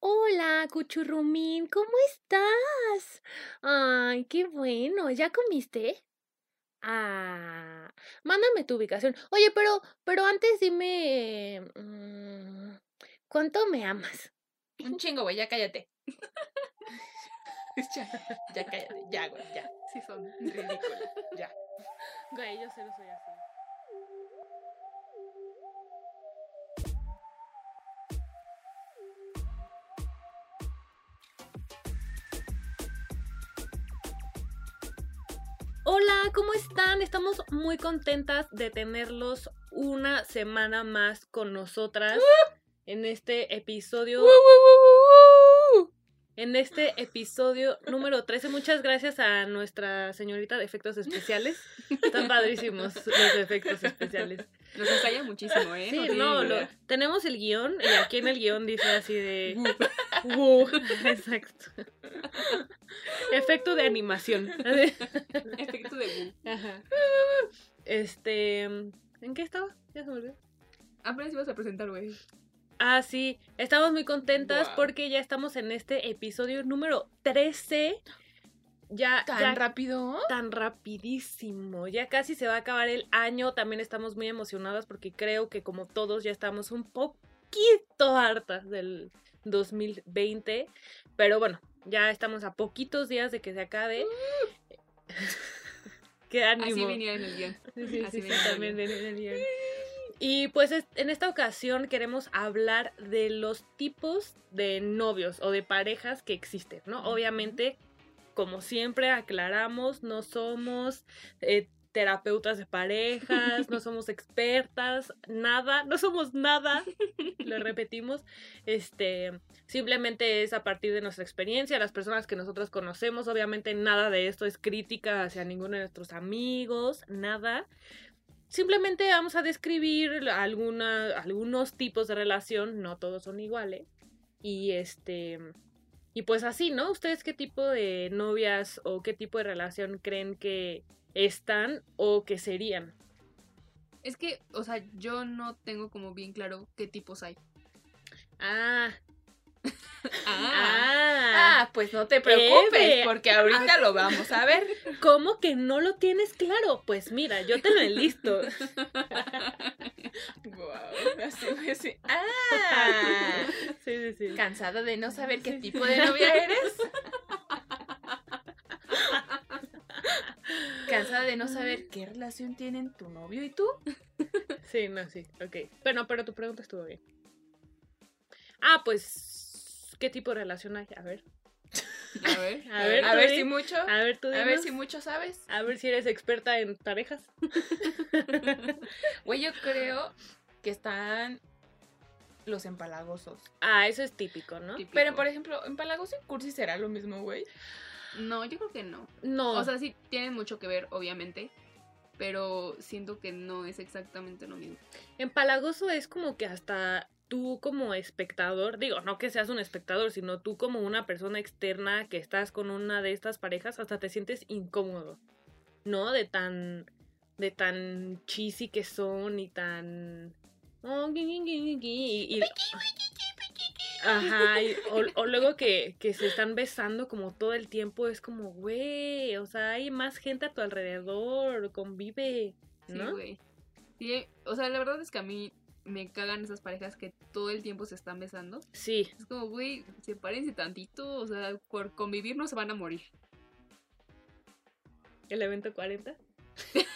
Hola, Cuchurrumín, ¿cómo estás? Ay, qué bueno, ¿ya comiste? Ah, mándame tu ubicación. Oye, pero, pero antes dime, mm, ¿cuánto me amas? Un chingo, güey, ya cállate. ya, ya cállate, ya, güey, ya. Sí son ridículas, ya. Güey, yo cero soy así. Hola, ¿cómo están? Estamos muy contentas de tenerlos una semana más con nosotras en este episodio. En este episodio número 13, muchas gracias a nuestra señorita de efectos especiales. Están padrísimos los efectos especiales. Nos ensaya muchísimo, ¿eh? Sí, no, lo- idea. tenemos el guion y aquí en el guion dice así de... Exacto. Efecto de animación. Efecto de bu. Ajá. Este... ¿En qué estaba? Ya se me olvidó. Apenas ibas a presentar, güey. Ah, sí, estamos muy contentas porque ya estamos en este episodio número 13. Ya, ¿Tan ya rápido? tan rapidísimo. Ya casi se va a acabar el año. También estamos muy emocionadas porque creo que como todos ya estamos un poquito hartas del 2020. Pero bueno, ya estamos a poquitos días de que se acabe. Qué ánimo. Así venía en el guion. Sí, sí, Así sí, sí, venía en el también guion. en el guion. Y pues es- en esta ocasión queremos hablar de los tipos de novios o de parejas que existen, ¿no? Obviamente, como siempre aclaramos, no somos eh, terapeutas de parejas, no somos expertas, nada, no somos nada, lo repetimos, este, simplemente es a partir de nuestra experiencia, las personas que nosotros conocemos, obviamente nada de esto es crítica hacia ninguno de nuestros amigos, nada. Simplemente vamos a describir alguna, algunos tipos de relación, no todos son iguales. Y este. Y pues así, ¿no? ¿Ustedes qué tipo de novias o qué tipo de relación creen que están o que serían? Es que, o sea, yo no tengo como bien claro qué tipos hay. Ah. Ah, Ah. pues no te preocupes, Eve. porque ahorita lo vamos a ver. ¿Cómo que no lo tienes claro? Pues mira, yo te lo enlisto. Wow, así, así. Ah, Sí, sí, sí. ¿cansada de no saber qué tipo de novia eres? ¿Cansada de no saber qué relación tienen tu novio y tú? Sí, no, sí, ok. Bueno, pero tu pregunta estuvo bien. Ah, pues, ¿qué tipo de relación hay? A ver, A ver, A ver, a ver si mucho, a ver tú a ver si mucho sabes. A ver si eres experta en parejas. Güey, yo creo que están los empalagosos. Ah, eso es típico, ¿no? Pero, por ejemplo, empalagoso y cursi será lo mismo, güey. No, yo creo que no. No. O sea, sí tienen mucho que ver, obviamente. Pero siento que no es exactamente lo mismo. empalagoso es como que hasta tú como espectador, digo, no que seas un espectador, sino tú como una persona externa que estás con una de estas parejas, hasta te sientes incómodo, ¿no? De tan, de tan cheesy que son y tan... oh, y- y- Ajá, y- o, o luego que, que se están besando como todo el tiempo, es como, güey, o sea, hay más gente a tu alrededor, convive, Sí, ¿no? güey. Sí, o sea, la verdad es que a mí me cagan esas parejas que todo el tiempo se están besando. Sí, Es como, güey, sepárense tantito. O sea, por convivir no se van a morir. el evento 40.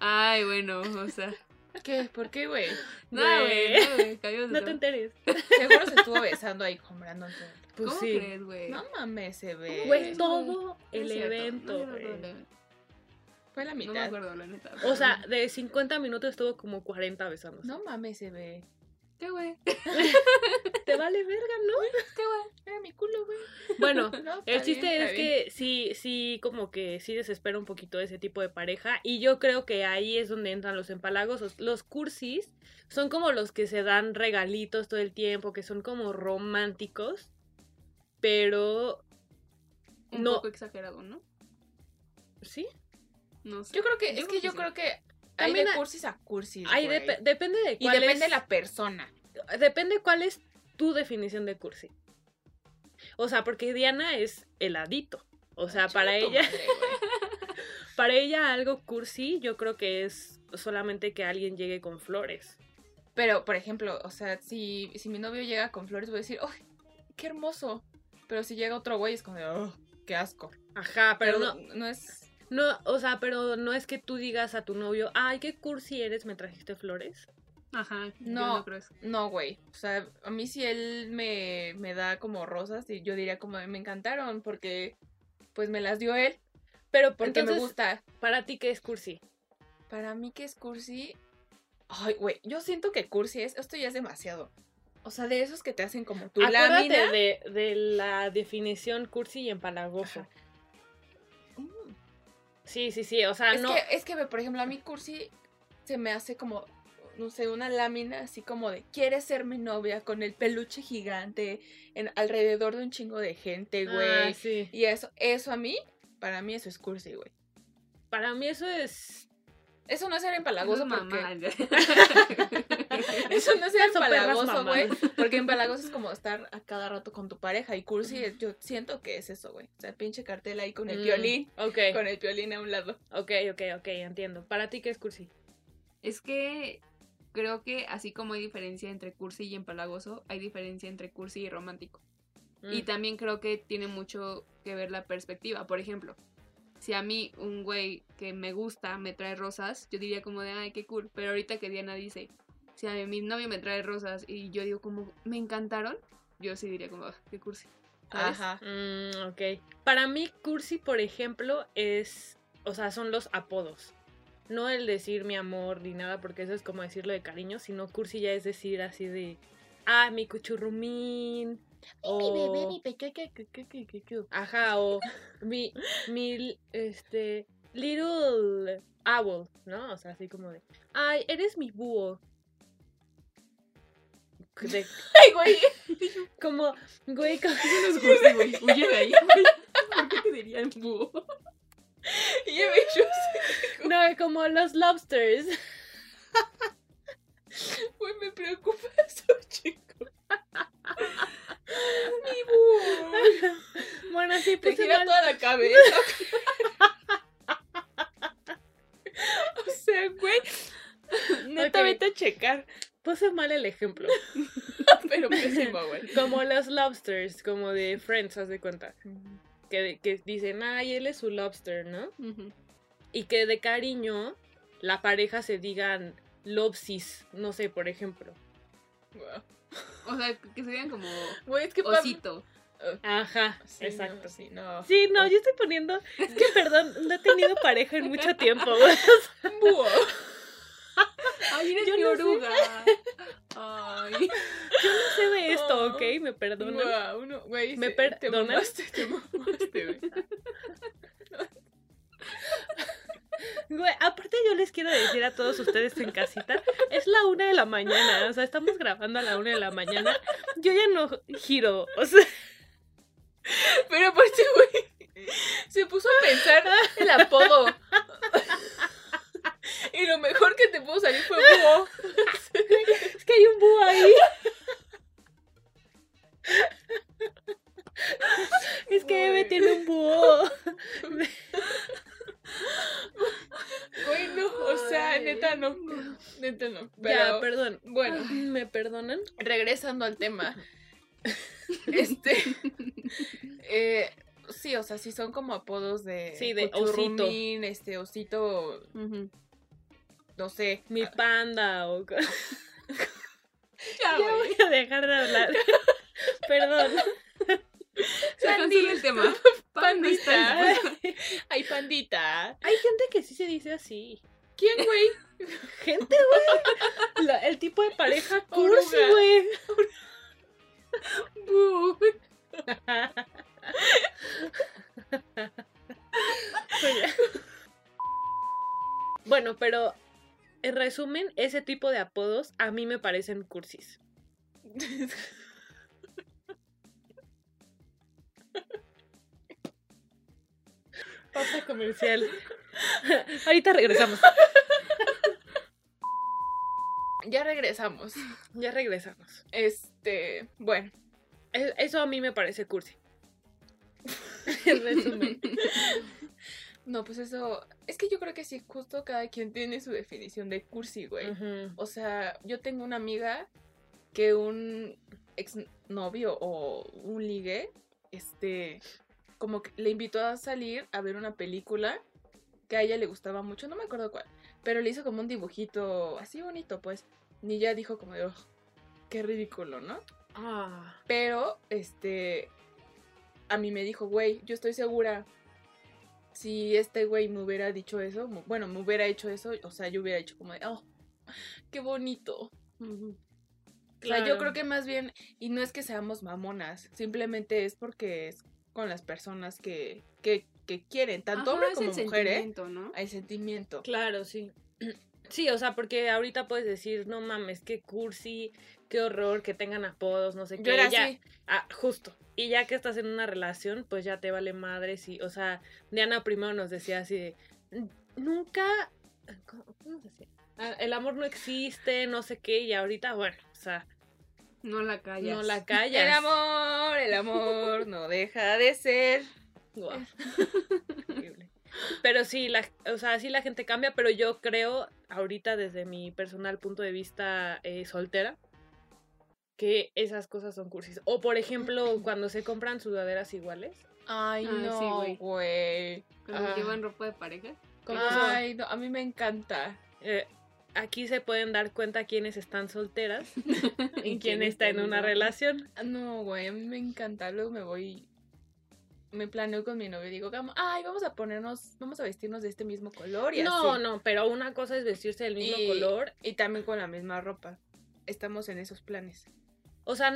Ay, bueno, o sea. ¿Qué? ¿Por qué, güey? No, Güey. no, te enteres. Seguro se estuvo besando ahí con Brandon. todo. Pues ¿Cómo sí. crees, güey? No mames, se ve. Güey, No, todo no el evento, güey. Fue la No me mitad. acuerdo, la neta. O sea, de 50 minutos estuvo como 40 besándose. No mames, se ve. ¿qué, güey? Te vale verga, ¿no? ¿Qué, güey? Era mi culo, güey. Bueno, No, el chiste bien, es que sí, sí, como que sí desespera un poquito ese tipo de pareja. Y yo creo que ahí es donde entran los empalagosos. Los cursis son como los que se dan regalitos todo el tiempo, que son como románticos. Pero. Un No. poco exagerado, ¿no? ¿Sí? No sé. Yo creo que, Yo es creo que yo sí. creo que hay de hay- cursis a cursis. Ay, güey. dep- depende de Y cuál depende es- de la persona. Depende cuál es tu definición de cursi? O sea, porque Diana es heladito. O sea, para ella, madre, para ella algo cursi, yo creo que es solamente que alguien llegue con flores. Pero, por ejemplo, o sea, si, si mi novio llega con flores, voy a decir, ¡ay, qué hermoso! Pero si llega otro güey, es como de, ¡oh, qué asco! Ajá, pero Pero no, no es... no, o sea, pero no es que tú digas a tu novio, ay, qué cursi eres, me trajiste flores. Ajá, yo No. no. No, güey. O sea, a mí si él me, me da como rosas, y yo diría como, me encantaron porque, pues, me las dio él. Pero Porque entonces, me gusta. para ti, ¿qué es cursi? Para mí que es cursi... Ay, güey, yo siento que cursi es... Esto ya es demasiado. O sea, de esos que te hacen como tu Acuérdate lámina. de, de la definición cursi y empalagoso. Ajá. Sí, sí, sí, o sea, Es, no... que, es que, por ejemplo, a mí cursi se me hace como, no sé, una lámina así como de, ¿quieres ser mi novia? Con el peluche gigante en, alrededor de un chingo de gente, güey. Ah, sí. Y eso, eso a mí, para mí eso es cursi, güey. Para mí eso es... Eso no es ser empalagoso Eso, porque... mamá. Eso no es empalagoso, güey. Porque empalagoso es como estar a cada rato con tu pareja. Y cursi, yo siento que es eso, güey. O sea, pinche cartel ahí con el Mm, violín. Ok, Con el violín a un lado. ok, ok, ok, entiendo. Para ti, ¿qué es cursi? Es que creo que así como hay diferencia entre cursi y empalagoso, hay diferencia entre cursi y romántico. Y Mm. también creo que tiene mucho que ver la perspectiva. Por ejemplo, si a mí un güey que me gusta me trae rosas, yo diría como de, ay, qué cool. Pero ahorita que Diana dice, si a mí, mi novio me trae rosas y yo digo como, me encantaron, yo sí diría como, "Ah, qué cursi. ¿sabes? Ajá. Mm, ok. Para mí, cursi, por ejemplo, es. O sea, son los apodos. No el decir mi amor ni nada, porque eso es como decirlo de cariño, sino cursi ya es decir así de. Ah, mi cuchurrumín. O, ajá, o mi, mi, este, little owl, ¿no? O sea, así como de, ay, eres mi búho. De- Ay, güey. como, güey, como- No es cursi, güey. Huye de ahí, güey. ¿Por qué te dirían búho? Y yo, yo no, como los lobsters. Güey, me preocupa eso, chico. Mi búho. Bueno, sí, Te puse gira mal. toda la cabeza. o sea, güey. Neta, Ok. vete a checar. Puse mal el ejemplo. Pero pésimo, güey. Como los lobsters, como de Friends, haz de cuenta. Que, que dicen, ay, él es su lobster, ¿no? Y que de cariño la pareja se digan lobsis, no sé, por ejemplo. O sea, que serían como Güey, es que osito. Ajá, Sí, exacto. No, sí, no. Sí, no, yo estoy poniendo. Es que perdón, no he tenido pareja en mucho tiempo. Ay, eres Yo mi no sé. oruga. Ay. No sé de esto, ¿ok? Me perdonan. Guau, no, güey. ¿Me sí, perdonas? Te mamaste, te mamaste, güey. Güey, aparte yo les quiero decir a todos ustedes en casita, es la una de la mañana, o sea, estamos grabando a la una de la mañana, yo ya no giro, o sea, Pero aparte, güey, se puso a pensar el apodo. Y lo mejor que te pudo salir fue búho. es que hay un búho ahí. Es que Eve Güey. tiene un búho. Güey, no, o sea, neta no. Neta no. Ya, perdón. bueno, ¿Me perdonan? regresando al tema. Este. eh, sí, o sea, sí son como apodos de. Sí, de cuchurrumín, este, osito. No sé. Mi panda o... Ya, Ya voy a dejar de hablar. Perdón. Se cancela el tema. Pandita. en- Ay, pandita. Hay gente que sí se dice así. ¿Quién, güey? Gente, güey. La- El tipo de pareja cursi, güey. Oye. Bueno, pero en resumen, ese tipo de apodos a mí me parecen cursis. Pausa comercial. Ahorita regresamos. Ya regresamos. Ya regresamos. Este. Bueno, Es- Eso a mí me parece cursi. En resumen. No, pues eso, es que yo creo que sí, justo cada quien tiene su definición de cursi, güey. O sea, yo tengo una amiga que un exnovio o un ligue, este, como que le invitó a salir a ver una película que a ella le gustaba mucho, no me acuerdo cuál, pero le hizo como un dibujito así bonito, pues. Y ella dijo como "Ugh, qué ridículo, ¿no? Ah. Pero, este, a mí me dijo, güey, yo estoy segura, si este güey me hubiera dicho eso, bueno, me hubiera hecho eso, o sea, yo hubiera dicho como de, oh, qué bonito. Ujú. O sea, yo Claro. creo que más bien, y no es que seamos mamonas, simplemente es porque es con las personas que, que, que quieren, tanto Ajá, hombre como el mujer, ¿eh? sentimiento, ¿no? Hay sentimiento. Claro, sí. Sí, o sea, porque ahorita puedes decir, no mames, qué cursi, qué horror, que tengan apodos, no sé qué. Yo era ya- así. Ah, justo. Y ya que estás en una relación, pues ya te vale madre. Sí, o sea, Diana primero nos decía así de, "N- nunca, ¿cómo, cómo decía? Ah, el amor no existe, no sé qué, y ahorita, bueno, o sea, No la callas. no la callas. El amor, el amor no deja de ser. Horrible. Pero sí, la, o sea, sí la gente cambia, pero yo creo, ahorita desde mi personal punto de vista eh, soltera, que esas cosas son cursis. O por ejemplo, cuando se compran sudaderas iguales. Ay, Ah, no, güey. güey. Cuando Ah. llevan ropa de pareja. Ay, no, a mí me encanta. eh, aquí se pueden dar cuenta quiénes están solteras y quién quién está en está una en una. relación. Ah, No, güey, a mí me encanta. Luego me voy. Me planeo con mi novio y digo, "Vamos- ay, vamos a ponernos, vamos a vestirnos de este mismo color y No, así". no, pero una cosa es vestirse del mismo Y- color. Y también con la misma ropa. Estamos en esos planes. O sea,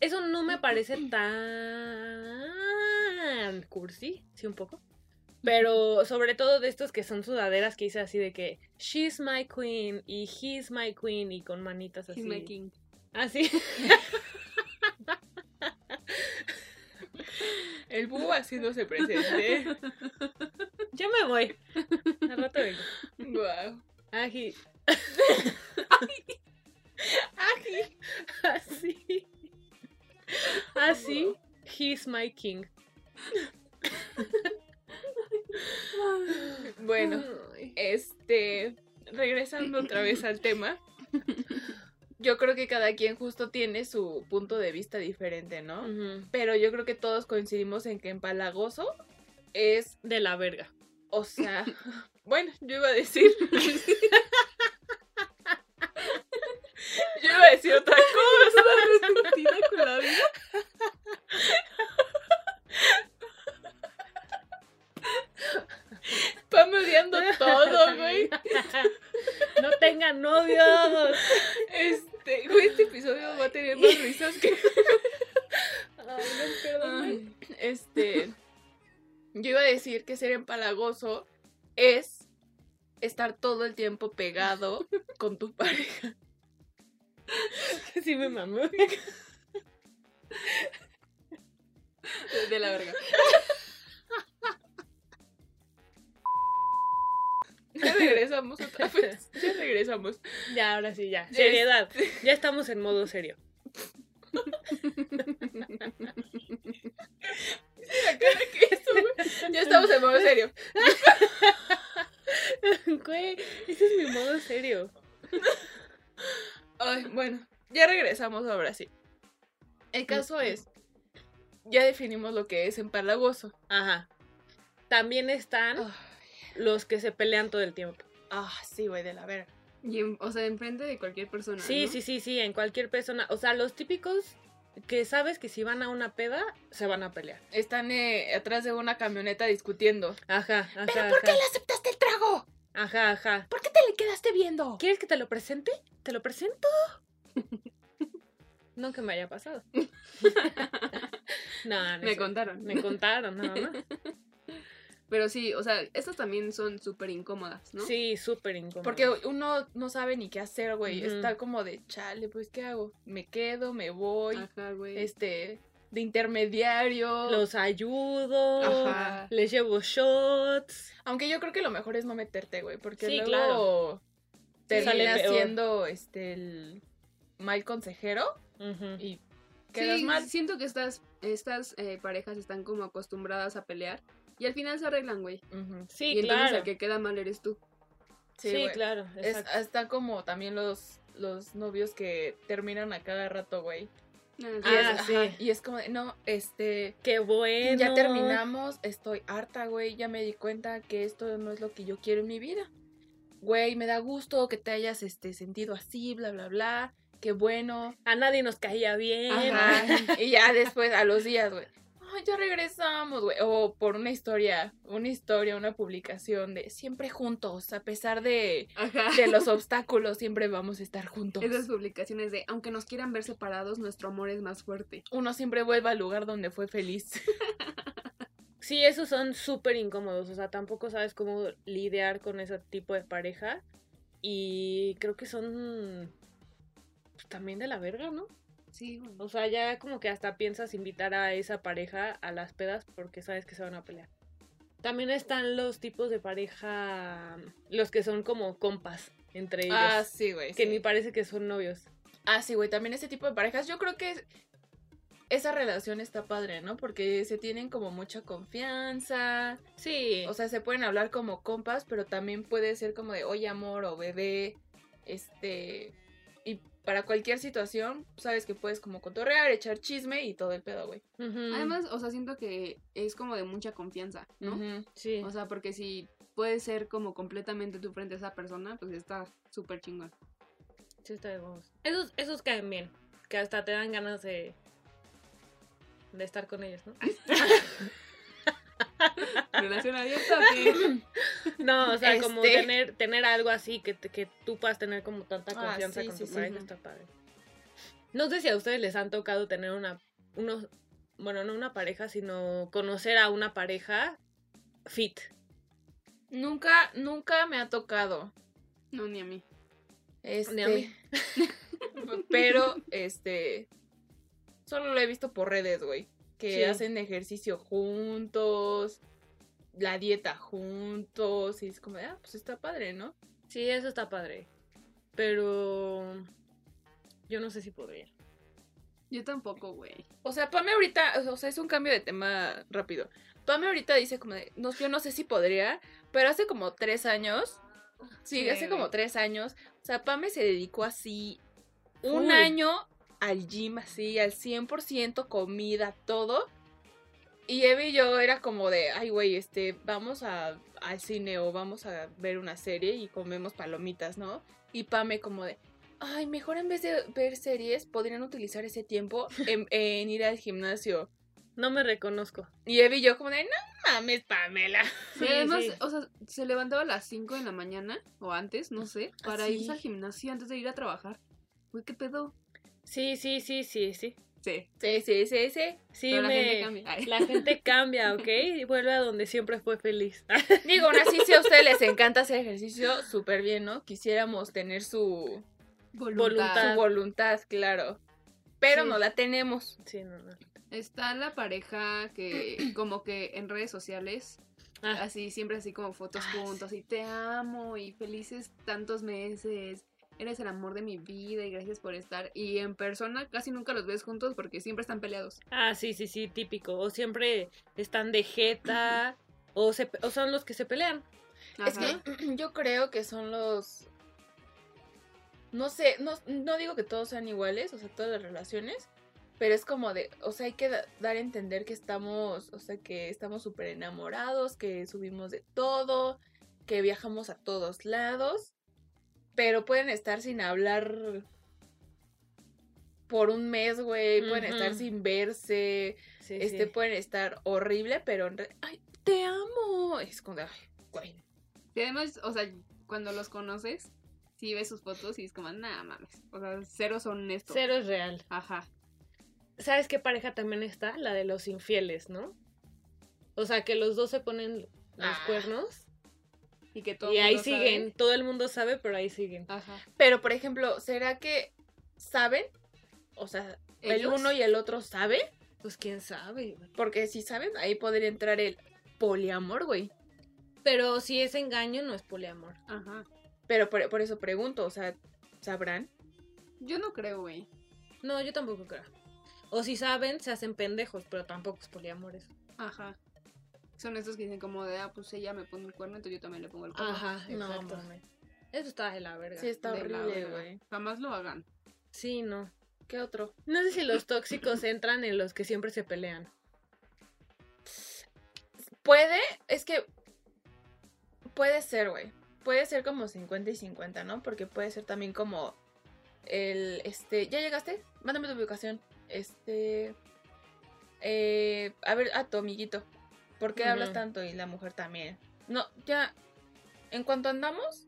eso no me parece tan cursi, sí, un poco. Pero sobre todo de estos que son sudaderas que dice así de que she's my queen y he's my queen y con manitas así. He's my king. Así. El búho haciéndose presente. Yo me voy. Al rato vengo. Guau. Ají. Ají. Así. Así. He's my king. Bueno, este. Regresando otra vez al tema. Yo creo que cada quien justo tiene su punto de vista diferente, ¿no? Pero yo creo que todos coincidimos en que empalagoso es, De la verga. o sea, bueno, yo iba a decir. yo iba a decir otra cosa. con la vida. Pam odiando todo, güey. No tengan novios. Este, güey, este episodio va a tener más risas que. Ay, no, perdón. Este. Yo iba a decir que ser empalagoso es estar todo el tiempo pegado con tu pareja. Sí me mamó. De la verga. Ya regresamos otra vez. Ya regresamos. Ya, ahora sí, ya. Seriedad. Ya estamos en modo serio. La cara que hizo, güey. Ya estamos en modo serio. Güey, ese es mi modo serio. Ay, bueno, ya regresamos ahora sí. El caso es, ya definimos lo que es empalagoso. Ajá. También están los que se pelean todo el tiempo. ah, sí, güey, de la verga. Y en- o sea, enfrente de cualquier persona. Sí, ¿no? sí, sí, sí, en cualquier persona. O sea, los típicos que sabes que si van a una peda, se van a pelear. Están eh, atrás de una camioneta discutiendo. Ajá, ajá. ¿Pero por qué le aceptaste el trago? Ajá, ajá. ¿Por qué te le quedaste viendo? ¿Quieres que te lo presente? ¿Te lo presento? No que me haya pasado. no, no Me contaron. Me contaron, nada más. Pero sí, o sea, estas también son súper incómodas, ¿no? Sí, súper incómodo. Porque uno no sabe ni qué hacer, güey. Está como de, chale, pues, ¿qué hago? ¿Me quedo? ¿Me voy? Ajá, güey. Este, de intermediario. los ayudo, Ajá. les llevo shots. Aunque yo creo que lo mejor es no meterte, güey, porque Sí, luego sale termina peor. siendo este el mal consejero Ujú. y quedas sí, mal. siento que estas, estas eh, parejas están como acostumbradas a pelear y al final se arreglan, güey. Ujú. Sí, y entonces claro. el que queda mal eres tú. Sí, claro. Es, está como también los, los novios que terminan a cada rato, güey. Y, Ah, es, sí. ajá, y es como, de, no, este, Qué bueno. ya terminamos, estoy harta, güey, ya me di cuenta que esto no es lo que yo quiero en mi vida. Güey, me da gusto que te hayas este, sentido así, bla, bla, bla, qué bueno. A nadie nos caía bien. Ajá. Y ya después, a los días, güey, ay, ya regresamos, güey. O por una historia, una historia, una publicación de siempre juntos, a pesar de, Ajá. de los obstáculos, siempre vamos a estar juntos. Esas publicaciones de, aunque nos quieran ver separados, nuestro amor es más fuerte. Uno siempre vuelve al lugar donde fue feliz. Sí, esos son súper incómodos. O sea, tampoco sabes cómo lidiar con ese tipo de pareja. Y creo que son pues, también de la verga, ¿no? Sí, güey. O sea, ya como que hasta piensas invitar a esa pareja a las pedas porque sabes que se van a pelear. También están los tipos de pareja, los que son como compas entre ellos. Ah, sí, güey. que sí. ni parece que son novios. Ah, sí, güey, también ese tipo de parejas, yo creo que esa relación está padre, ¿no? Porque se tienen como mucha confianza, Sí. o sea, se pueden hablar como compas, pero también puede ser como de, oye, amor, o bebé, este, y para cualquier situación, sabes que puedes como cotorrear, echar chisme y todo el pedo, güey. Además, o sea, siento que es como de mucha confianza, ¿no? Sí. O sea, porque si puedes ser como completamente tú frente a esa persona, pues está súper chingón. Sí, está de huevos. Esos, esos caen bien. Que hasta te dan ganas de. De estar con ellos, ¿no? Relación abierta, ¿o No, o sea, como Este. tener, tener algo así que, que tú puedas tener como tanta Ah, confianza sí, con sí, tu sí. pareja, está padre. No sé si a ustedes les han tocado tener una. unos. Bueno, no una pareja, sino conocer a una pareja fit. Nunca, nunca me ha tocado. No, ni a mí. Este, Ni a mí. pero, este, solo lo he visto por redes, güey. Que Sí. hacen ejercicio juntos, la dieta juntos, y es como, ah, pues está padre, ¿no? Sí, eso está padre. Pero. Yo no sé si podría. Yo tampoco, güey. O sea, Pame ahorita, o sea, es un cambio de tema rápido. Pame ahorita dice como de, no, yo no sé si podría, pero hace como tres años, sí, Sí, hace como tres años, o sea, Pame se dedicó así un año al gym, así, al 100% comida, todo. Y Eve y yo era como de, ay, güey, este, vamos a, al cine o vamos a ver una serie y comemos palomitas, ¿no? Y Pame como de, ay, mejor en vez de ver series, podrían utilizar ese tiempo en, en ir al gimnasio. No me reconozco. Y Eve y yo como de, no mames, Pamela. Sí, además, sí. o sea, se levantaba a las 5 de la mañana, o antes, no sé, para sí. irse al gimnasio antes de ir a trabajar. Uy, ¿qué pedo? Sí, sí, sí, sí, sí. Sí. Sí, sí, sí, sí. Sí, Pero la me- gente cambia. Ay. La gente cambia, ¿ok? Y vuelve a donde siempre fue feliz. Digo, aún así, si a ustedes les encanta hacer ejercicio, súper bien, ¿no? Quisiéramos tener su, Voluntad. su voluntad, claro. Pero Sí. no la tenemos. Sí, no, no. Está la pareja que como que en redes sociales, Ah, así siempre así como fotos Ah, juntos y te amo y felices tantos meses. Eres el amor de mi vida y gracias por estar. Y en persona casi nunca los ves juntos porque siempre están peleados. ah, sí, sí, sí, típico. O siempre están de jeta, o, se, o son los que se pelean. Es Ajá. que yo creo que son los... No sé, no, no digo que todos sean iguales, o sea, todas las relaciones, pero es como de, o sea, hay que da- dar a entender que estamos, o sea, que estamos súper enamorados, que subimos de todo, que viajamos a todos lados, pero pueden estar sin hablar por un mes, güey, pueden estar sin verse, Sí, este, sí. pueden estar horrible, pero en re- ay, te amo, es como de, ay, güey. Y además, o sea, cuando los conoces, sí ves sus fotos y es como, nada mames. O sea, cero son honestos. Cero es real. Ajá. ¿Sabes qué pareja también está? La de los infieles, ¿no? O sea, que los dos se ponen los Ah. cuernos Y que todo y el ahí siguen. sabe. Todo el mundo sabe, pero ahí siguen. Ajá. Pero, por ejemplo, ¿será que saben? O sea, el uno y el otro sabe. Pues quién sabe. güey. Porque si saben, ahí podría entrar el poliamor, güey. Pero si es engaño, no es poliamor. Ajá. Pero por, por eso pregunto, o sea, ¿sabrán? Yo no creo, güey. No, yo tampoco creo. O si saben, se hacen pendejos, pero tampoco es poliamor eso. Ajá. Son estos que dicen como de, ah, pues ella me pone el cuerno, entonces yo también le pongo el cuerno. Ajá, No, exacto. Eso está de la verga. Sí, está De horrible, güey. Jamás lo hagan. Sí, no. ¿Qué otro? No sé si los tóxicos entran en los que siempre se pelean. Puede, es que puede ser, güey. Puede ser como 50 y 50, ¿no? Porque puede ser también como el, este, ¿ya llegaste? Mándame tu ubicación. Este, eh, a ver, a tu amiguito. ¿Por qué hablas tanto? Y la mujer también. No, ya, en cuanto andamos,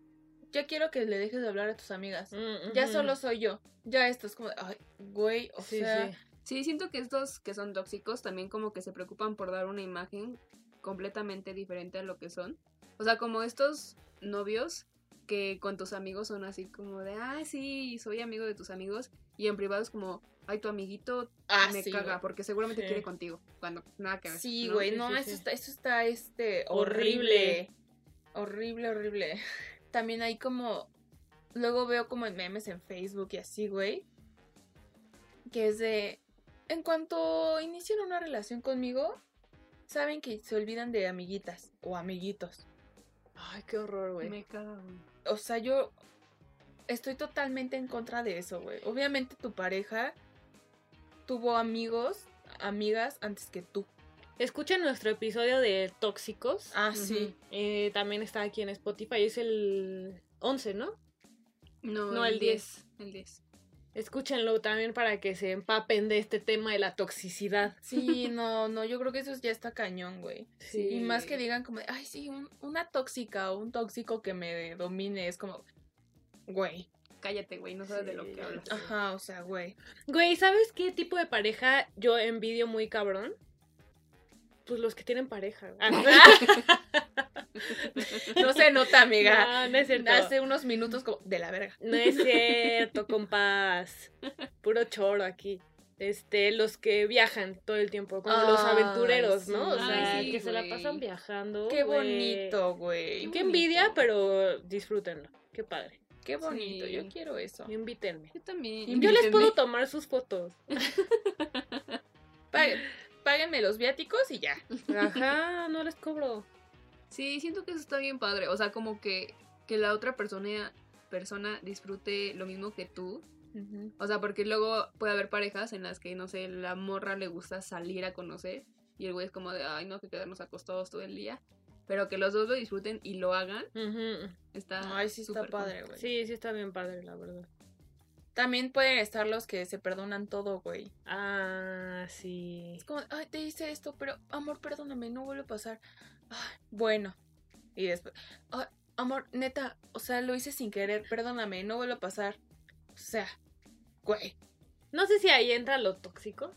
ya quiero que le dejes de hablar a tus amigas. Mm, Ya solo soy yo. Ya esto es como, ay, güey, o Sí, sea, sí. Sí, siento que estos que son tóxicos también como que se preocupan por dar una imagen completamente diferente a lo que son. O sea, como estos novios que con tus amigos son así como de, ay, sí, soy amigo de tus amigos. Y en privado es como, ay, tu amiguito ah, me sí, caga porque seguramente Sí. quiere contigo. Cuando nada que ver. Sí, güey, Sí, no, sí, eso, sí. Está, eso está, este, Horrible. horrible. Horrible, horrible. También hay como, luego veo como en memes en Facebook y así, güey, que es de, en cuanto inician una relación conmigo, saben que se olvidan de amiguitas o amiguitos. Ay, qué horror, güey. Me caga, güey. O sea, yo estoy totalmente en contra de eso, güey. Obviamente tu pareja tuvo amigos, amigas antes que tú. Escuchen nuestro episodio de Tóxicos. Ah, sí. Eh, también está aquí en Spotify. Es el 11, ¿no? No, No, el 10. El 10. Escúchenlo también para que se empapen de este tema de la toxicidad. Sí, no, no, yo creo que eso ya está cañón, güey. Sí. Y más que digan como, ay, sí, un- una tóxica o un tóxico que me domine, es como, güey. Cállate, güey, no sabes de lo que hablas. Ajá, o sea, güey. Güey, ¿sabes qué tipo de pareja yo envidio muy cabrón? Pues los que tienen pareja. Ah, No se nota, amiga. No, no es cierto. Hace unos minutos como, de la verga. No es cierto, compás. Puro choro aquí. Este, los que viajan todo el tiempo, como los aventureros, ¿no? O sea, Ay, sí, que se la pasan viajando. Qué bonito, güey. Qué envidia, pero disfrútenlo. Qué padre. Qué bonito, Sí. yo quiero eso. Invítenme. Yo también. Yo les puedo tomar sus fotos. Pá- Páguenme los viáticos y ya. Ajá, no les cobro. Sí, siento que eso está bien padre. O sea, como que, que la otra persona, persona disfrute lo mismo que tú. O sea, porque luego puede haber parejas en las que, no sé, la morra le gusta salir a conocer y el güey es como de, ay, no, que quedarnos acostados todo el día. Pero que los dos lo disfruten y lo hagan, está Ay, sí está padre, güey. Sí, sí está bien padre, la verdad. También pueden estar los que se perdonan todo, güey. Ah, sí. Es como, ay, te hice esto, pero amor, perdóname, no vuelve a pasar. Ay, bueno. Y después, "Ay, amor, neta, o sea, lo hice sin querer, perdóname, no vuelve a pasar. O sea, güey. No sé si ahí entra lo tóxico.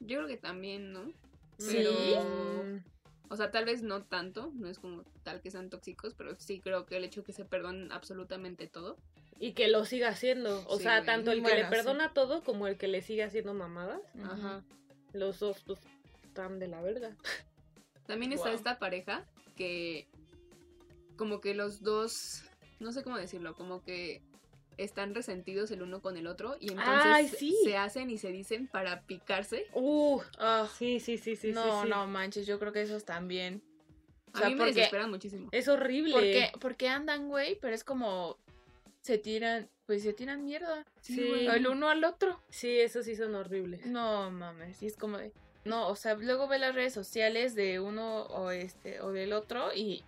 Yo creo que también, ¿no? Sí. Pero- O sea, tal vez no tanto, no es como tal que sean tóxicos, pero sí creo que el hecho de que se perdonen absolutamente todo. Y que lo siga haciendo. O Sí, sea, güey. tanto el que le sí. perdona todo como el que le sigue haciendo mamadas. Ajá. Los dos, pues, están de la verga. También está Wow. esta pareja que como que los dos, no sé cómo decirlo, como que están resentidos el uno con el otro y entonces Ay, se- sí. se hacen y se dicen para picarse. Uh, Ah, sí, sí, sí, sí. no, sí, sí. no manches, yo creo que esos también. O A sea, mí me porque, desesperan muchísimo. Es horrible. porque, porque andan, güey, pero es como se tiran, pues se tiran mierda. Sí. güey. El uno al otro. Sí, esos sí son horribles. No mames, sí es como de. No, o sea, luego ve las redes sociales de uno o este o del otro y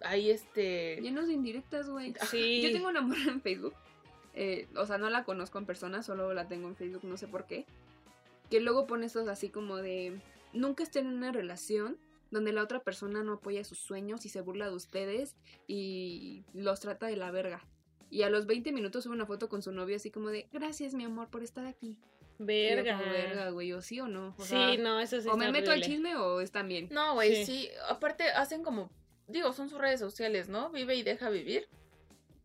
ahí este. Llenos de indirectas, güey. Sí. Yo tengo una morra en Facebook. Eh, o sea, no la conozco en persona, solo la tengo en Facebook, no sé por qué. Que luego pone estos así como de. Nunca estén en una relación donde la otra persona no apoya sus sueños y se burla de ustedes y los trata de la verga. Y a los 20 minutos sube una foto con su novio así como de, gracias mi amor por estar aquí. Y yo Verga. verga, güey, o sí o no. O Sí, sea, no, eso sí o me meto al chisme o están bien. No, güey, Sí. sí. Aparte hacen como. Digo, son sus redes sociales, ¿no? Vive y deja vivir.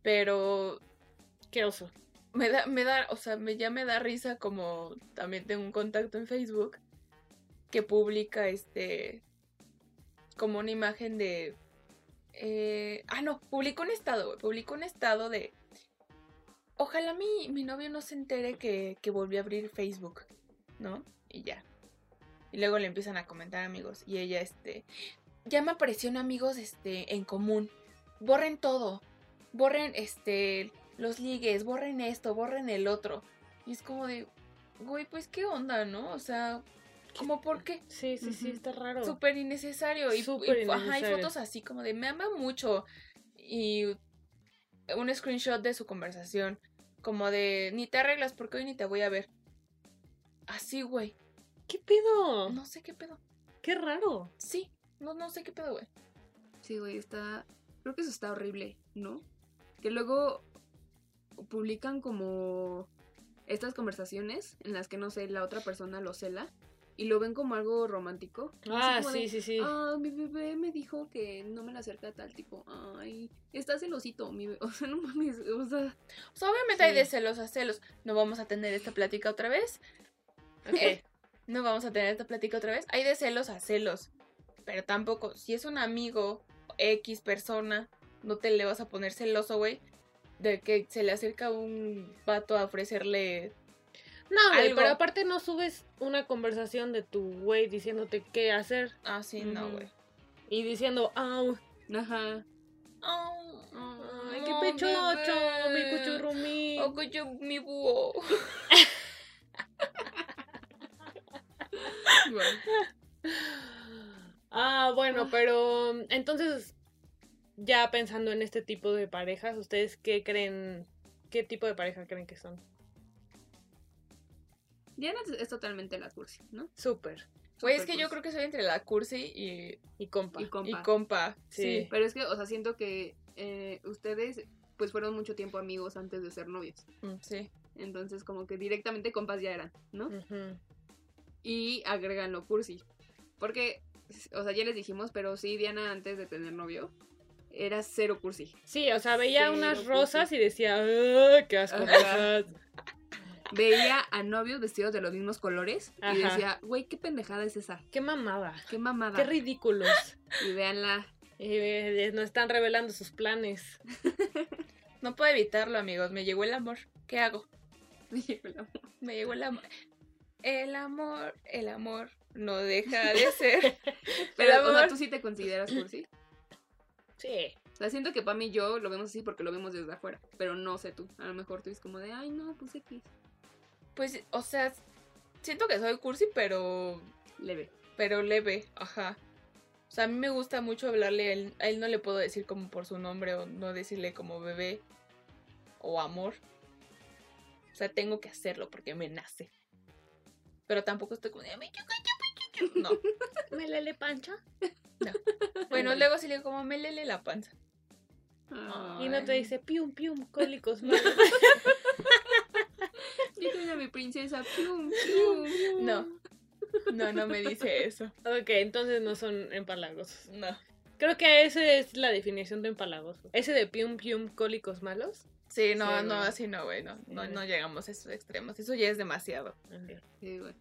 Pero Qué oso. me da, me da, o sea, me, ya me da risa como también tengo un contacto en Facebook que publica este como una imagen de eh, ah no, publicó un estado, publicó un estado de ojalá mi, mi novio no se entere que, que volvió a abrir Facebook, ¿no? Y ya. Y luego le empiezan a comentar amigos. Y ella, este, ya me aparecieron amigos, este, en común. Borren todo. Borren, este, los ligues, borren esto, borren el otro. Y es como de, güey, pues qué onda, ¿no? O sea, como por qué. Sí, sí, sí, está raro. Súper innecesario. Y, Súper y- ajá, fotos así como de me ama mucho. Y un screenshot de su conversación. Como de ni te arreglas porque hoy ni te voy a ver. Así, güey. ¿Qué pedo? No sé qué pedo. Qué raro. Sí, no, no sé qué pedo, güey. Sí, güey, está. Creo que eso está horrible, ¿no? Que luego publican como estas conversaciones en las que no sé, la otra persona lo cela y lo ven como algo romántico. Ah, sí, de, sí, sí. Ah, mi bebé me dijo que no me la acerca a tal tipo. Ay, está celosito, mi bebé. O sea, no mames, o sea, O sea, obviamente hay de celos a celos. No vamos a tener esta plática otra vez. No vamos a tener esta plática otra vez. Hay de celos a celos. Pero tampoco, si es un amigo, X persona, no te le vas a poner celoso, güey. De que se le acerca un vato a ofrecerle. No, güey, pero aparte no subes una conversación de tu güey diciéndote qué hacer Ah, sí, no, güey. y diciendo, au, ajá. ay, qué pechocho, mi cuchurrumí. Oh, coño, mi búho. Ah, bueno, pero entonces, ya pensando en este tipo de parejas, ¿ustedes qué creen? ¿Qué tipo de pareja creen que son? Diana es, es totalmente la cursi, ¿no? Súper. Güey, es que yo creo que soy entre la cursi y, Y compa. Y compa. y compa. Sí. Sí. Pero es que, o sea, siento que eh, ustedes pues fueron mucho tiempo amigos antes de ser novios. Mm, Sí. Entonces como que directamente compas ya eran, ¿no? Ujú. Y agregan lo cursi. Porque, o sea, ya les dijimos, pero sí, Diana antes de tener novio era cero cursi. Sí, o sea, veía unas rosas y decía, "Ah, qué asco Ajá. rosas". Veía a novios vestidos de los mismos colores y decía, güey, qué pendejada es esa. Qué mamada. Qué mamada. Qué ridículos. y véanla. Eh, no están revelando sus planes. No puedo evitarlo, amigos. Me llegó el amor. ¿Qué hago? Me llegó el amor. El amor, el amor no deja de ser. Pero, o sea, tú sí te consideras cursi. Sí. O sea, siento que Pam y yo lo vemos así porque lo vemos desde afuera. Pero no sé tú. A lo mejor tú es como de, ay, no, pues X. Pues, o sea, siento que soy cursi, pero. Leve. Pero leve, ajá. O sea, a mí me gusta mucho hablarle a él. A él no le puedo decir como por su nombre o no decirle como bebé o amor. O sea, tengo que hacerlo porque me nace. Pero tampoco estoy como de, "Ay, yo, yo, yo, yo". No. ¿Me lele pancha? Bueno, luego sí le digo como me lele la panza. Y no te dice pium, pium, cólicos malos. yo soy mi princesa. Pium, pium. No. No, no me dice eso. ok, entonces no son empalagosos. No. Creo que esa es la definición de empalagoso. Ese de pium, pium, cólicos malos. Sí, no, Sí, no, güey. así no, güey. No, no, Sí. no llegamos a esos extremos. Eso ya es demasiado. Sí, güey.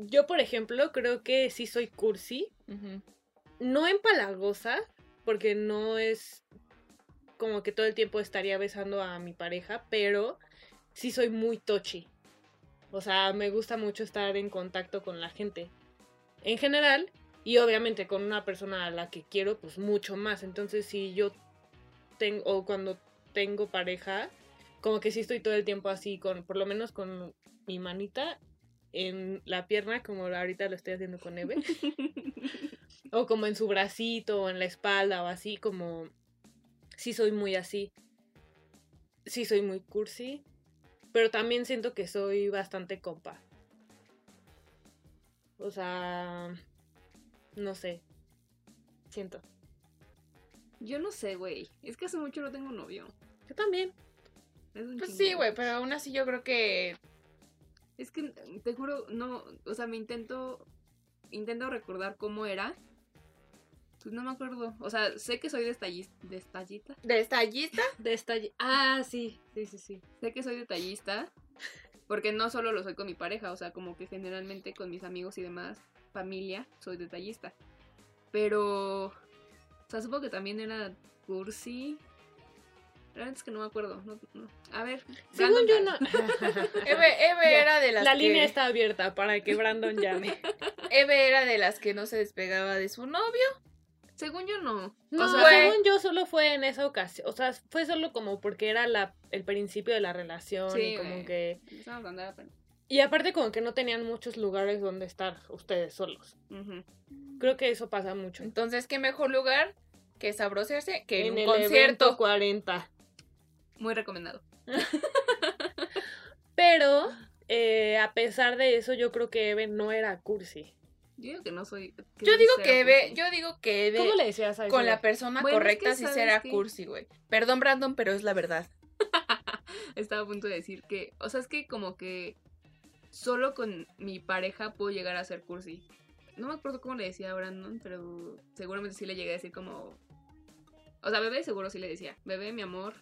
Yo, por ejemplo, creo que sí soy cursi. No empalagosa, porque no es como que todo el tiempo estaría besando a mi pareja, pero sí soy muy touchy. O sea, me gusta mucho estar en contacto con la gente. En general, y obviamente con una persona a la que quiero, pues mucho más. Entonces, si yo tengo, o cuando tengo pareja, como que sí estoy todo el tiempo así, con, por lo menos con mi manita en la pierna, como ahorita lo estoy haciendo con Eve. o como en su bracito, o en la espalda, o así, como... Sí soy muy así. Sí soy muy cursi. Pero también siento que soy bastante compa. O sea... No sé. Siento. Yo no sé, güey. Es que hace mucho no tengo novio. Yo también. Es un Pues sí, güey, pero aún así yo creo que. Es que te juro, no, o sea, me intento, intento recordar cómo era. Pues no me acuerdo. O sea, sé que soy. Detallista. De esta... Ah, sí. Sí, sí, sí. Sé que soy detallista. Porque no solo lo soy con mi pareja, o sea, como que generalmente con mis amigos y demás, familia, soy detallista. Pero, o sea, supongo que también era cursi. Realmente es que no me acuerdo. no- no. A ver. Según Brandon yo no. Eve, era de las La que, línea está abierta para que Brandon llame. Eve era de las que no se despegaba de su novio. Según yo no. No, o sea, fue- según yo solo fue en esa ocasión. O sea, fue solo como porque era la, el principio de la relación Sí, y como güey. que. empezamos a. Y aparte como que no tenían muchos lugares donde estar ustedes solos. Creo que eso pasa mucho. Entonces, qué mejor lugar que sabrosearse que en, en un el concierto. evento 40. Muy recomendado. Pero eh, a pesar de eso, yo creo que Eve no era cursi. Yo digo que no soy. Yo digo que Eve, cursi. yo digo que Eve ¿Cómo le decías a con la persona Bueno, es correcta que sí será que- cursi, güey. Perdón, Brandon, pero es la verdad. Estaba a punto de decir que. O sea, es que como que. Solo con mi pareja puedo llegar a ser cursi. No me acuerdo cómo le decía a Brandon, pero seguramente sí le llegué a decir como. O sea, bebé seguro sí le decía. Bebé, mi amor.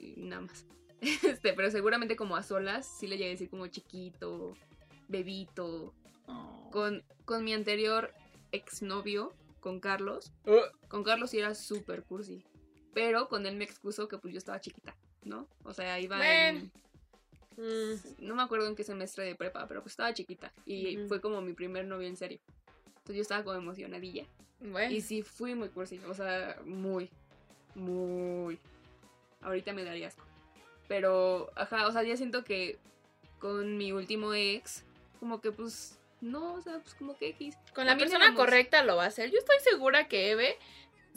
Y nada más. Este, pero seguramente como a solas sí le llegué a decir como chiquito, bebito. Con, con mi anterior exnovio, con Carlos. Con Carlos sí era súper cursi. Pero con él me excusó que pues yo estaba chiquita, ¿no? O sea, iba en... Mm, No me acuerdo en qué semestre de prepa, pero pues estaba chiquita. Y fue como mi primer novio en serio. Entonces yo estaba como emocionadilla. Bueno, Y sí fui muy cursi. O sea, muy, muy. Ahorita me daría asco. Pero, ajá, o sea, ya siento que con mi último ex, como que pues, no, o sea, pues como que X. con la también persona éramos- correcta lo va a hacer. Yo estoy segura que Eve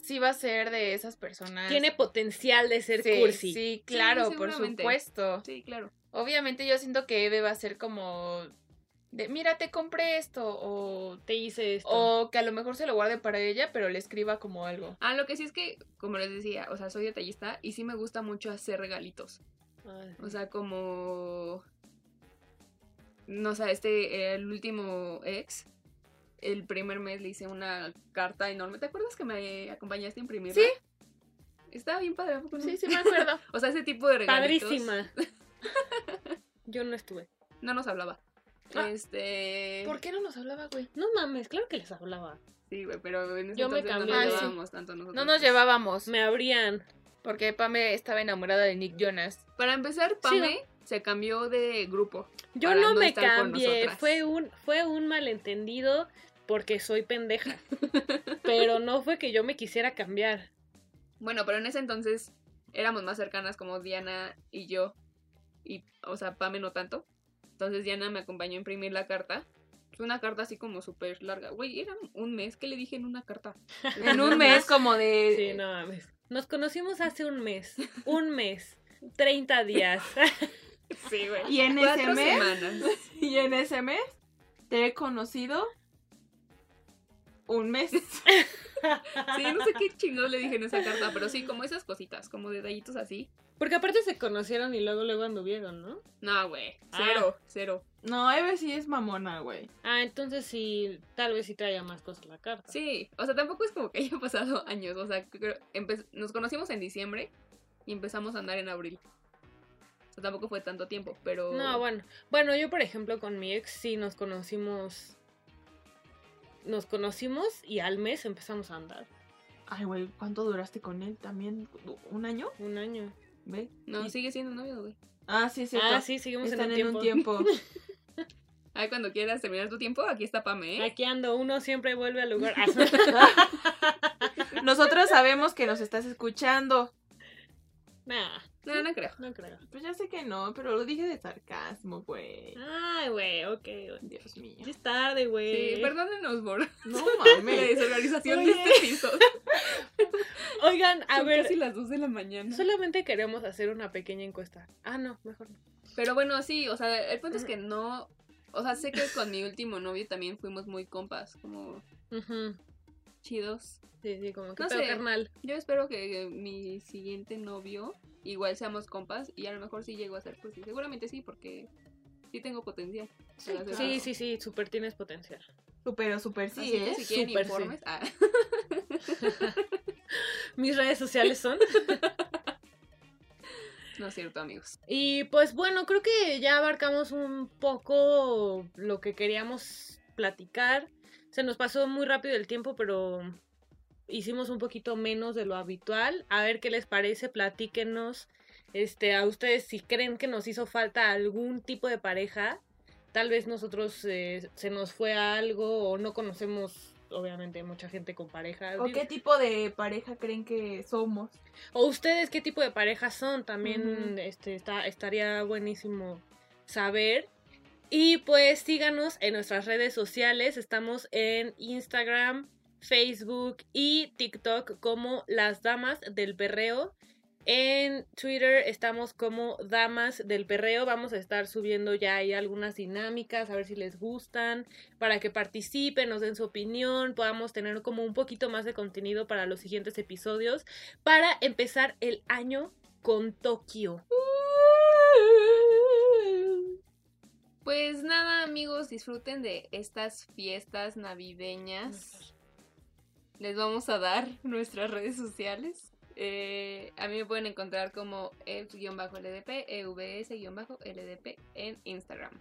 sí va a ser de esas personas. Tiene potencial de ser sí, cursi. Sí, claro, por supuesto. Sí, claro. Obviamente yo siento que Eve va a ser como de, mira, te compré esto o Te hice esto. o que a lo mejor se lo guarde para ella, pero le escriba como algo. Ah, lo que sí es que, como les decía, o sea, soy detallista y sí me gusta mucho hacer regalitos. Ay, O sea, como. No sé, este, el último ex, el primer mes le hice una carta enorme. ¿Te acuerdas que me acompañaste a imprimirla? Sí. Estaba bien padre. Sí, sí me acuerdo. O sea, ese tipo de regalitos. Padrísima. Yo no estuve. No nos hablaba. Ah. Este. ¿Por qué no nos hablaba, güey? No mames, claro que les hablaba. Sí, güey, pero en ese Yo me cambié no nos llevábamos tanto nosotros. No nos llevábamos Me abrían. porque Pame estaba enamorada de Nick Jonas. Para empezar, Pame se cambió de grupo. Yo no no me cambié. Fue un, fue un malentendido porque soy pendeja. Pero no fue que yo me quisiera cambiar. Bueno, pero en ese entonces éramos más cercanas como Diana y yo. Y, o sea, Pame no tanto. Entonces Diana me acompañó a imprimir la carta. Fue una carta así como súper larga. Güey, era un mes que le dije en una carta. En un mes como de... Sí, no mames. Nos conocimos hace un mes. Un mes. 30 días. Sí, güey. Y en ese Cuatro mes, semanas. y en ese mes, te he conocido un mes. Sí, no sé qué chingados le dije en esa carta, pero sí, como esas cositas, como detallitos así. Porque aparte se conocieron y luego luego anduvieron, ¿no? No, güey. Ah. Cero, cero. No, Eve sí es mamona, güey. Ah, entonces sí, tal vez sí traía más cosas la carta. Sí, o sea, tampoco es como que haya pasado años. O sea, creo- nos conocimos en diciembre y empezamos a andar en abril. O sea, tampoco fue tanto tiempo, pero. No, bueno. Bueno, yo por ejemplo con mi ex sí nos conocimos. Nos conocimos y al mes empezamos a andar. Ay, güey, ¿cuánto duraste con él también? ¿Un año? Un año. ¿Ve? No, Y- sigue siendo novio, güey. Ah, sí, cierto. Ah, sí, seguimos Están en un tiempo. tiempo. Ay, cuando quieras terminar tu tiempo, aquí está Pame, ¿eh? Aquí ando, uno siempre vuelve al lugar. Nosotros sabemos que nos estás escuchando. nah, No, no creo. no creo. Pues ya sé que no, pero lo dije de sarcasmo, güey. Ay, güey, ok. güey. Dios mío. Ya es tarde, güey. Sí, perdónenos por No la mames. desorganización Oye. de este episodio. Oigan, a Son ver, casi las 2 de la mañana. solamente queremos hacer una pequeña encuesta. Ah, no, mejor no. Pero bueno, sí, o sea, el punto es que no. O sea, sé que con mi último novio también fuimos muy compas, como Ujú. chidos. Sí, sí, como que No sé. carnal. Yo espero que mi siguiente novio igual seamos compas y a lo mejor sí llego a ser, pues sí, seguramente sí, porque sí tengo potencial. Sí, algo. sí, sí, súper tienes potencial. Súper, súper sí, Así ¿eh? si quieren sí. informes, ah, Mis redes sociales son. no es cierto, amigos. Y pues bueno, creo que ya abarcamos un poco lo que queríamos platicar. Se nos pasó muy rápido el tiempo, pero hicimos un poquito menos de lo habitual. A ver qué les parece, platíquenos este, a ustedes si creen que nos hizo falta algún tipo de pareja. Tal vez nosotros eh, se nos fue algo o no conocemos obviamente mucha gente con pareja. ¿O qué tipo de pareja creen que somos? o ustedes qué tipo de pareja son, también este, está, estaría buenísimo saber. Y pues síganos en nuestras redes sociales, estamos en Instagram, Facebook y TikTok como las damas del perreo. En Twitter estamos como Damas del Perreo. Vamos a estar subiendo ya ahí algunas dinámicas, a ver si les gustan, para que participen, nos den su opinión, podamos tener como un poquito más de contenido para los siguientes episodios, para empezar el año con Tokio. Pues nada, amigos, disfruten de estas fiestas navideñas. Les vamos a dar nuestras redes sociales. Eh, a mí me pueden encontrar como ev-ldp, evs-ldp en Instagram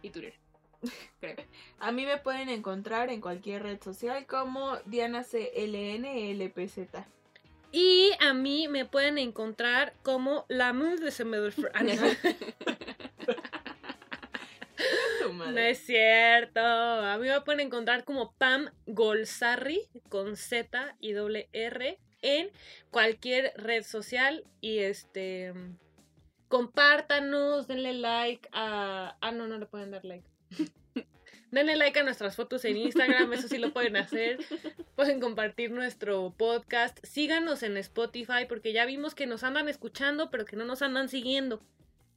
y Twitter. Creo. A mí me pueden encontrar en cualquier red social como Diana CLNLPZ. Y a mí me pueden encontrar como la Moon de Semedorfer. No. Es cierto. A mí me pueden encontrar como Pam Golsarri con Z y doble R en cualquier red social. Y este. Compártanos, denle like a. Ah, no, no le pueden dar like. Denle like a nuestras fotos en Instagram, eso sí lo pueden hacer. Pueden compartir nuestro podcast. Síganos en Spotify porque ya vimos que nos andan escuchando, pero que no nos andan siguiendo.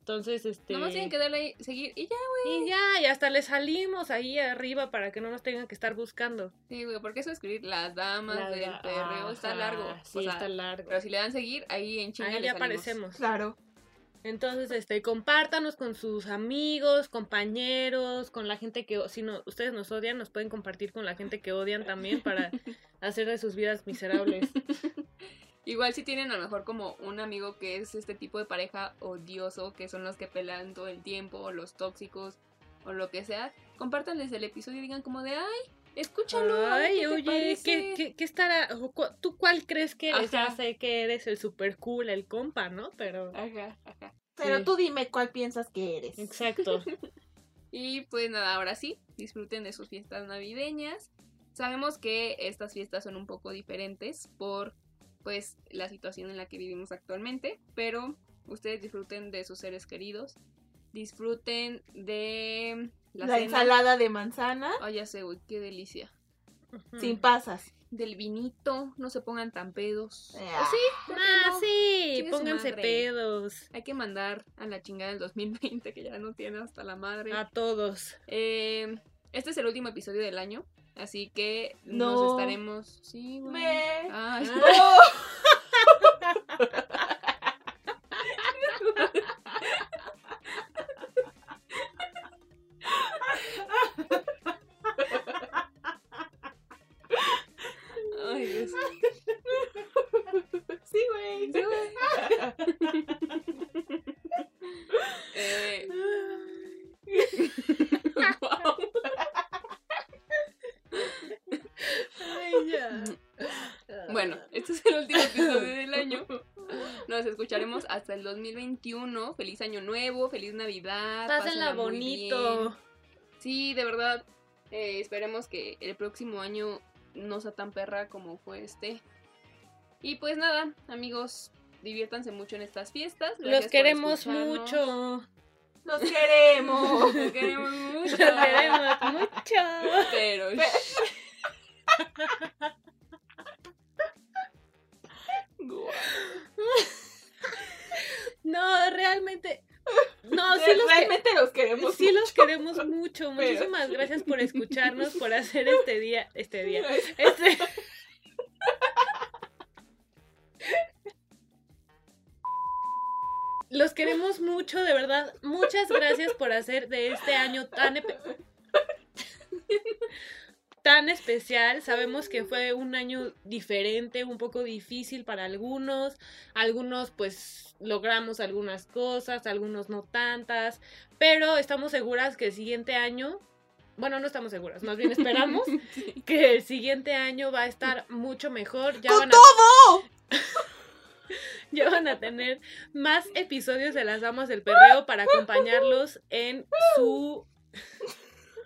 Entonces, este. Nomás tienen que darle ahí, seguir y ya, Y ya, y hasta le salimos ahí arriba para que no nos tengan que estar buscando. Sí, güey, porque eso escribir las damas La- del perreo está largo. Sí, o sea, está largo. Pero si le dan seguir, ahí en chinga Ahí le ya salimos. aparecemos. Claro. Entonces, este, compártanos con sus amigos, compañeros, con la gente que, si no, ustedes nos odian, nos pueden compartir con la gente que odian también para hacer de sus vidas miserables. Igual si tienen a lo mejor como un amigo que es este tipo de pareja odioso, que son los que pelean todo el tiempo, o los tóxicos, o lo que sea, compártanles el episodio y digan como de, ay, escúchalo. Ay, qué oye, parece". ¿qué, qué, qué estará? ¿Tú cuál crees que eres? Ya Ajá. sé que eres el super cool, el compa, ¿no? Pero. Ajá, ajá. Pero Sí. tú dime cuál piensas que eres. Exacto. Y pues nada, ahora sí, disfruten de sus fiestas navideñas. Sabemos que estas fiestas son un poco diferentes por pues la situación en la que vivimos actualmente, pero ustedes disfruten de sus seres queridos, disfruten de la, ensalada de manzana Ay, ya sé, güey, qué delicia. Sin pasas. Del vinito, no se pongan tan pedos. Ah. ¿O sí? ¿Por qué Ah, no? sí, pónganse madre. pedos. Hay que mandar a la chingada del 2020 que ya no tiene hasta la madre. A todos. Eh, este es el último episodio del año, así que No. nos estaremos. Sí, güey. Me- Ah. ay, escucharemos hasta el 2021. Feliz año nuevo, feliz Navidad. Pásenla bonito. bien. Sí, de verdad. eh, esperemos que el próximo año no sea tan perra como fue este. Y pues nada, amigos, diviértanse mucho en estas fiestas. Gracias Los queremos mucho. Los queremos. Los queremos mucho. Los queremos mucho. Pero. No, realmente. No, sí los, que- Realmente los queremos. sí los queremos mucho. Pero- Muchísimas gracias por escucharnos, por hacer este día. Este día. Este. Los queremos mucho, de verdad. Muchas gracias por hacer de este año tan tan especial. Sabemos que fue un año diferente, un poco difícil para algunos. Algunos pues logramos algunas cosas, algunos no tantas. Pero estamos seguras que el siguiente año bueno, no estamos seguras, más bien esperamos que el siguiente año va a estar mucho mejor. Ya ¡Con van a, todo! ya van a tener más episodios de las damas del perreo para acompañarlos en su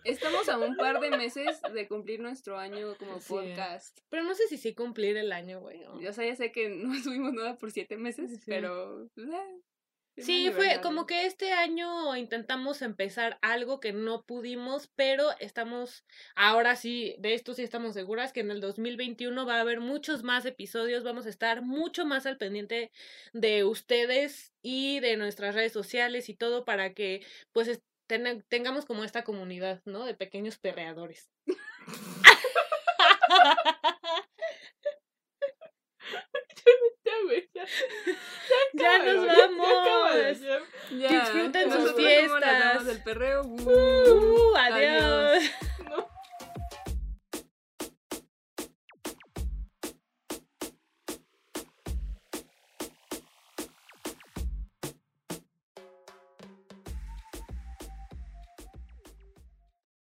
Estamos a un par de meses de cumplir nuestro año como Sí. podcast. Pero no sé si sí cumplir el año, güey. o- O sea, ya sé que no subimos nada por siete meses, Sí. pero... pues, es Sí, fue como que este año intentamos empezar algo que no pudimos, pero estamos, ahora sí, de esto sí estamos seguras que en el 2021 va a haber muchos más episodios, vamos a estar mucho más al pendiente de ustedes y de nuestras redes sociales y todo para que pues es- ten- tengamos como esta comunidad, ¿no? De pequeños perreadores. Ya, güey, ya. ya nos vamos. ya. Ya, Disfruten sus fiestas. del perreo. Uh, adiós.